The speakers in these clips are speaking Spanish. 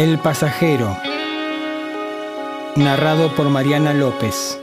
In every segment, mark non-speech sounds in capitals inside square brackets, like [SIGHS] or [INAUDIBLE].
El pasajero. Narrado por Mariana López.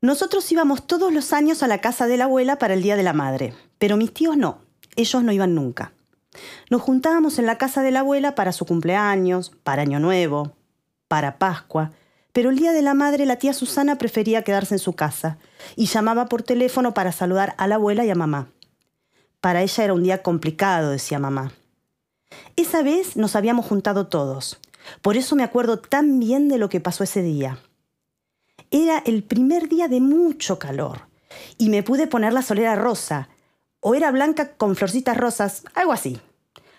Nosotros íbamos todos los años a la casa de la abuela para el Día de la Madre, pero mis tíos no, ellos no iban nunca. Nos juntábamos en la casa de la abuela para su cumpleaños, para Año Nuevo, para Pascua, pero el Día de la Madre la tía Susana prefería quedarse en su casa y llamaba por teléfono para saludar a la abuela y a mamá. Para ella era un día complicado, decía mamá. Esa vez nos habíamos juntado todos, por eso me acuerdo tan bien de lo que pasó ese día. Era el primer día de mucho calor y me pude poner la solera rosa, o era blanca con florcitas rosas, algo así.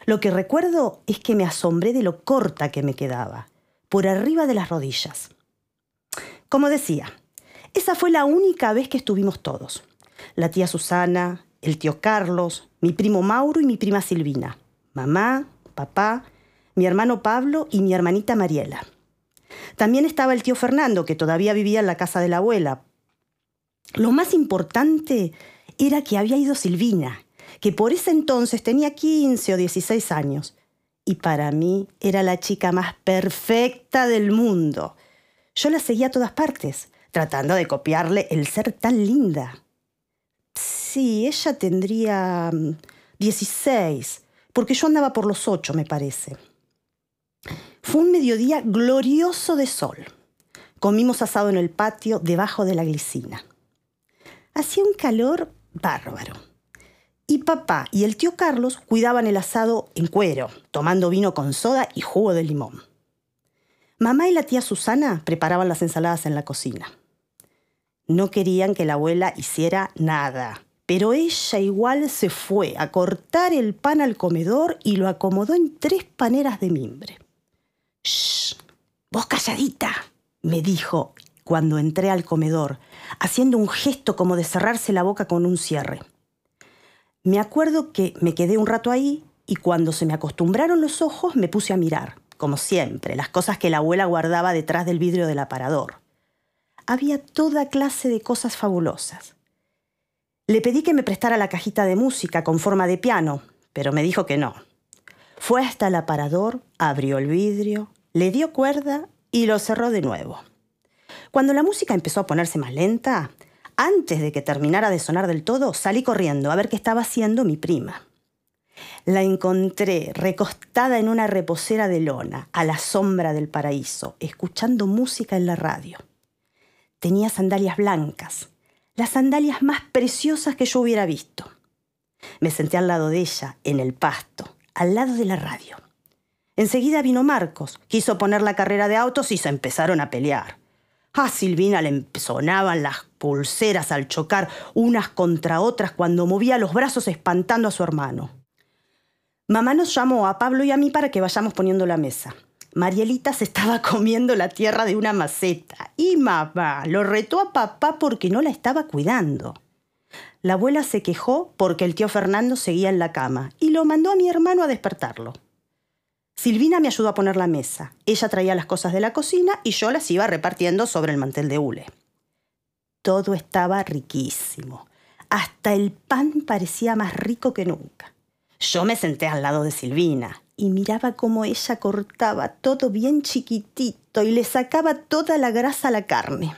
Lo que recuerdo es que me asombré de lo corta que me quedaba, por arriba de las rodillas. Como decía, esa fue la única vez que estuvimos todos. La tía Susana, el tío Carlos, mi primo Mauro y mi prima Silvina, mamá, papá, mi hermano Pablo y mi hermanita Mariela. También estaba el tío Fernando, que todavía vivía en la casa de la abuela. Lo más importante era que había ido Silvina, que por ese entonces tenía 15 o 16 años, y para mí era la chica más perfecta del mundo. Yo la seguía a todas partes, tratando de copiarle el ser tan linda. Sí, ella tendría 16, mm, porque yo andaba por los 8, me parece. Fue un mediodía glorioso de sol. Comimos asado en el patio debajo de la glicina. Hacía un calor bárbaro. Y papá y el tío Carlos cuidaban el asado en cuero, tomando vino con soda y jugo de limón. Mamá y la tía Susana preparaban las ensaladas en la cocina. No querían que la abuela hiciera nada, pero ella igual se fue a cortar el pan al comedor y lo acomodó en tres paneras de mimbre. ¡Shh! ¡Vos calladita! me dijo cuando entré al comedor, haciendo un gesto como de cerrarse la boca con un cierre. Me acuerdo que me quedé un rato ahí y cuando se me acostumbraron los ojos me puse a mirar como siempre, las cosas que la abuela guardaba detrás del vidrio del aparador. Había toda clase de cosas fabulosas. Le pedí que me prestara la cajita de música con forma de piano, pero me dijo que no. Fue hasta el aparador, abrió el vidrio, le dio cuerda y lo cerró de nuevo. Cuando la música empezó a ponerse más lenta, antes de que terminara de sonar del todo, salí corriendo a ver qué estaba haciendo mi prima. La encontré recostada en una reposera de lona, a la sombra del paraíso, escuchando música en la radio. Tenía sandalias blancas, las sandalias más preciosas que yo hubiera visto. Me senté al lado de ella, en el pasto, al lado de la radio. Enseguida vino Marcos, quiso poner la carrera de autos y se empezaron a pelear. A Silvina le sonaban las pulseras al chocar unas contra otras cuando movía los brazos espantando a su hermano. Mamá nos llamó a Pablo y a mí para que vayamos poniendo la mesa. Marielita se estaba [LAUGHS] comiendo la tierra de una maceta y mamá lo retó a papá porque no la estaba cuidando. La abuela se quejó porque el tío Fernando seguía en la cama y lo mandó a mi hermano a despertarlo. Silvina me ayudó a poner la mesa. Ella traía las cosas de la cocina y yo las iba repartiendo sobre el mantel de hule. Todo estaba riquísimo. Hasta el pan parecía más rico que nunca. Yo me senté al lado de Silvina y miraba cómo ella cortaba todo bien chiquitito y le sacaba toda la grasa a la carne.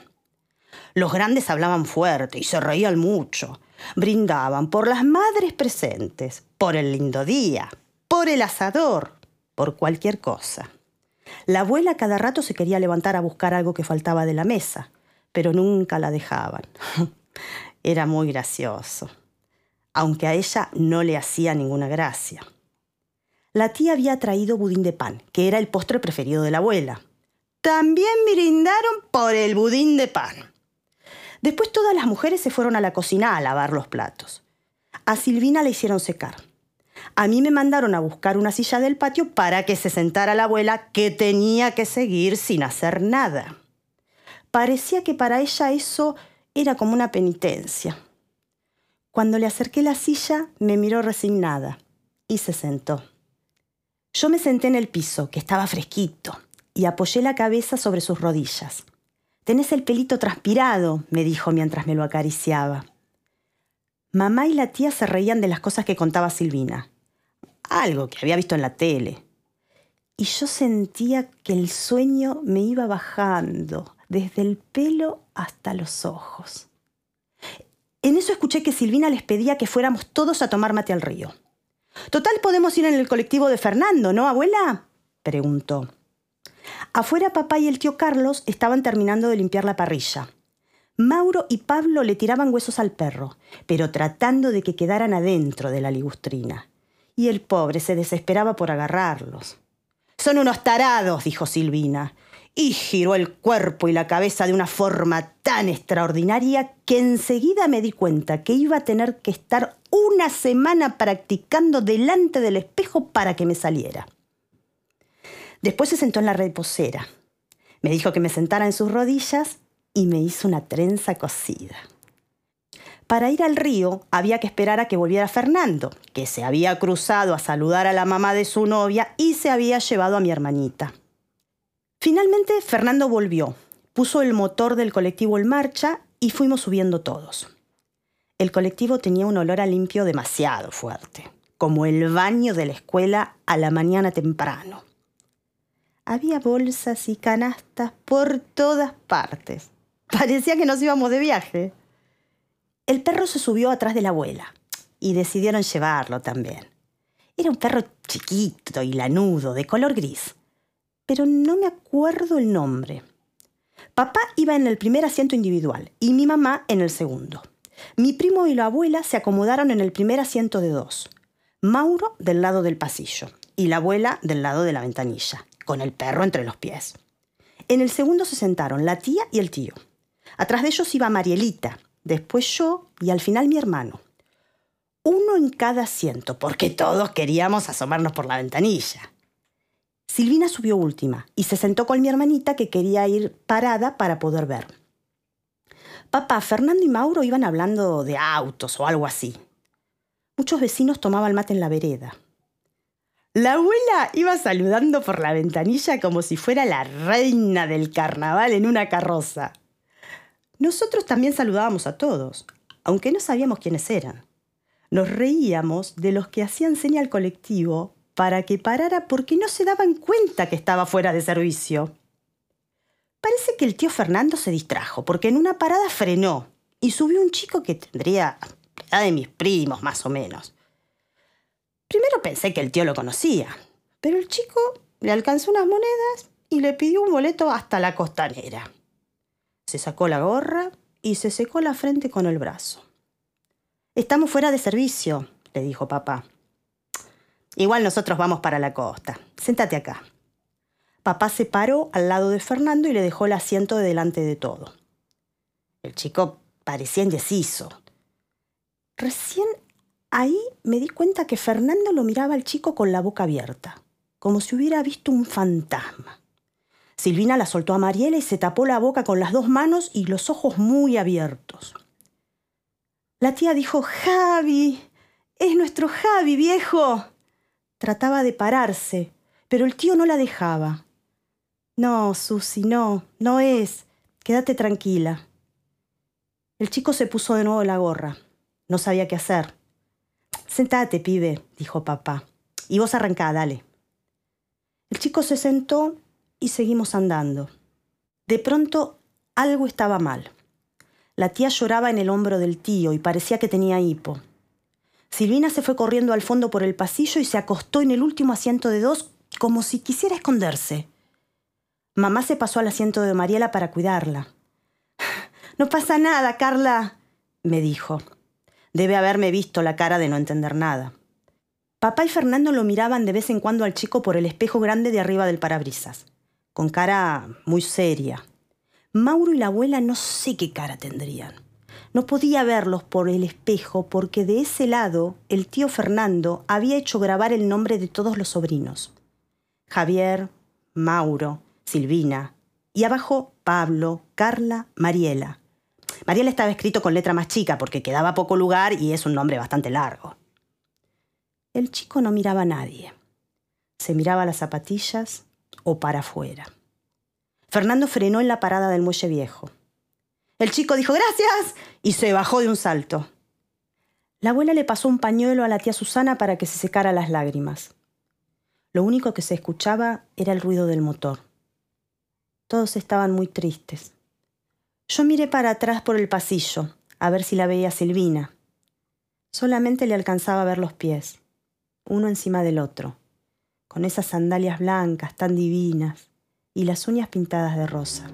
Los grandes hablaban fuerte y se reían mucho. Brindaban por las madres presentes, por el lindo día, por el asador, por cualquier cosa. La abuela cada rato se quería levantar a buscar algo que faltaba de la mesa, pero nunca la dejaban. [LAUGHS] Era muy gracioso aunque a ella no le hacía ninguna gracia. La tía había traído budín de pan, que era el postre preferido de la abuela. También brindaron por el budín de pan. Después todas las mujeres se fueron a la cocina a lavar los platos. A Silvina le hicieron secar. A mí me mandaron a buscar una silla del patio para que se sentara la abuela que tenía que seguir sin hacer nada. Parecía que para ella eso era como una penitencia. Cuando le acerqué la silla, me miró resignada y se sentó. Yo me senté en el piso, que estaba fresquito, y apoyé la cabeza sobre sus rodillas. Tenés el pelito transpirado, me dijo mientras me lo acariciaba. Mamá y la tía se reían de las cosas que contaba Silvina. algo que había visto en la tele. Y yo sentía que el sueño me iba bajando desde el pelo hasta los ojos. En eso escuché que Silvina les pedía que fuéramos todos a tomar mate al río. Total, podemos ir en el colectivo de Fernando, ¿no, abuela? preguntó. Afuera papá y el tío Carlos estaban terminando de limpiar la parrilla. Mauro y Pablo le tiraban huesos al perro, pero tratando de que quedaran adentro de la ligustrina. Y el pobre se desesperaba por agarrarlos. Son unos tarados, dijo Silvina, y giró el cuerpo y la cabeza de una forma tan extraordinaria que enseguida me di cuenta que iba a tener que estar una semana practicando delante del espejo para que me saliera. Después se sentó en la reposera. Me dijo que me sentara en sus rodillas y me hizo una trenza cosida. Para ir al río había que esperar a que volviera Fernando, que se había cruzado a saludar a la mamá de su novia y se había llevado a mi hermanita. Finalmente Fernando volvió, puso el motor del colectivo en marcha y fuimos subiendo todos. El colectivo tenía un olor a limpio demasiado fuerte, como el baño de la escuela a la mañana temprano. Había bolsas y canastas por todas partes. Parecía que nos íbamos de viaje. El perro se subió atrás de la abuela y decidieron llevarlo también. Era un perro chiquito y lanudo, de color gris, pero no me acuerdo el nombre. Papá iba en el primer asiento individual y mi mamá en el segundo. Mi primo y la abuela se acomodaron en el primer asiento de dos. Mauro del lado del pasillo y la abuela del lado de la ventanilla, con el perro entre los pies. En el segundo se sentaron la tía y el tío. Atrás de ellos iba Marielita, después yo y al final mi hermano. Uno en cada asiento, porque todos queríamos asomarnos por la ventanilla. Silvina subió última y se sentó con mi hermanita que quería ir parada para poder ver. Papá, Fernando y Mauro iban hablando de autos o algo así. Muchos vecinos tomaban mate en la vereda. La abuela iba saludando por la ventanilla como si fuera la reina del carnaval en una carroza. Nosotros también saludábamos a todos, aunque no sabíamos quiénes eran. Nos reíamos de los que hacían señal colectivo para que parara porque no se daban cuenta que estaba fuera de servicio. Parece que el tío Fernando se distrajo porque en una parada frenó y subió un chico que tendría la edad de mis primos, más o menos. Primero pensé que el tío lo conocía, pero el chico le alcanzó unas monedas y le pidió un boleto hasta la costanera. Se sacó la gorra y se secó la frente con el brazo. Estamos fuera de servicio, le dijo papá. Igual nosotros vamos para la costa. Séntate acá. Papá se paró al lado de Fernando y le dejó el asiento de delante de todo. El chico parecía indeciso. Recién ahí me di cuenta que Fernando lo miraba al chico con la boca abierta, como si hubiera visto un fantasma. Silvina la soltó a Mariela y se tapó la boca con las dos manos y los ojos muy abiertos. La tía dijo, Javi, es nuestro Javi, viejo. Trataba de pararse, pero el tío no la dejaba. No, Susi, no, no es. Quédate tranquila. El chico se puso de nuevo la gorra. No sabía qué hacer. Sentate, pibe, dijo papá. Y vos arrancá, dale. El chico se sentó y seguimos andando. De pronto algo estaba mal. La tía lloraba en el hombro del tío y parecía que tenía hipo. Silvina se fue corriendo al fondo por el pasillo y se acostó en el último asiento de dos como si quisiera esconderse. Mamá se pasó al asiento de Mariela para cuidarla. [SIGHS] No pasa nada, Carla, me dijo. Debe haberme visto la cara de no entender nada. Papá y Fernando lo miraban de vez en cuando al chico por el espejo grande de arriba del parabrisas, con cara muy seria. Mauro y la abuela no sé qué cara tendrían. No podía verlos por el espejo porque de ese lado el tío Fernando había hecho grabar el nombre de todos los sobrinos. Javier, Mauro, Silvina y abajo Pablo, Carla, Mariela. Mariela estaba escrito con letra más chica porque quedaba poco lugar y es un nombre bastante largo. El chico no miraba a nadie. Se miraba las zapatillas o para afuera. Fernando frenó en la parada del muelle viejo. El chico dijo gracias y se bajó de un salto. La abuela le pasó un pañuelo a la tía Susana para que se secara las lágrimas. Lo único que se escuchaba era el ruido del motor. Todos estaban muy tristes. Yo miré para atrás por el pasillo, a ver si la veía Silvina. Solamente le alcanzaba a ver los pies, uno encima del otro, con esas sandalias blancas tan divinas y las uñas pintadas de rosa.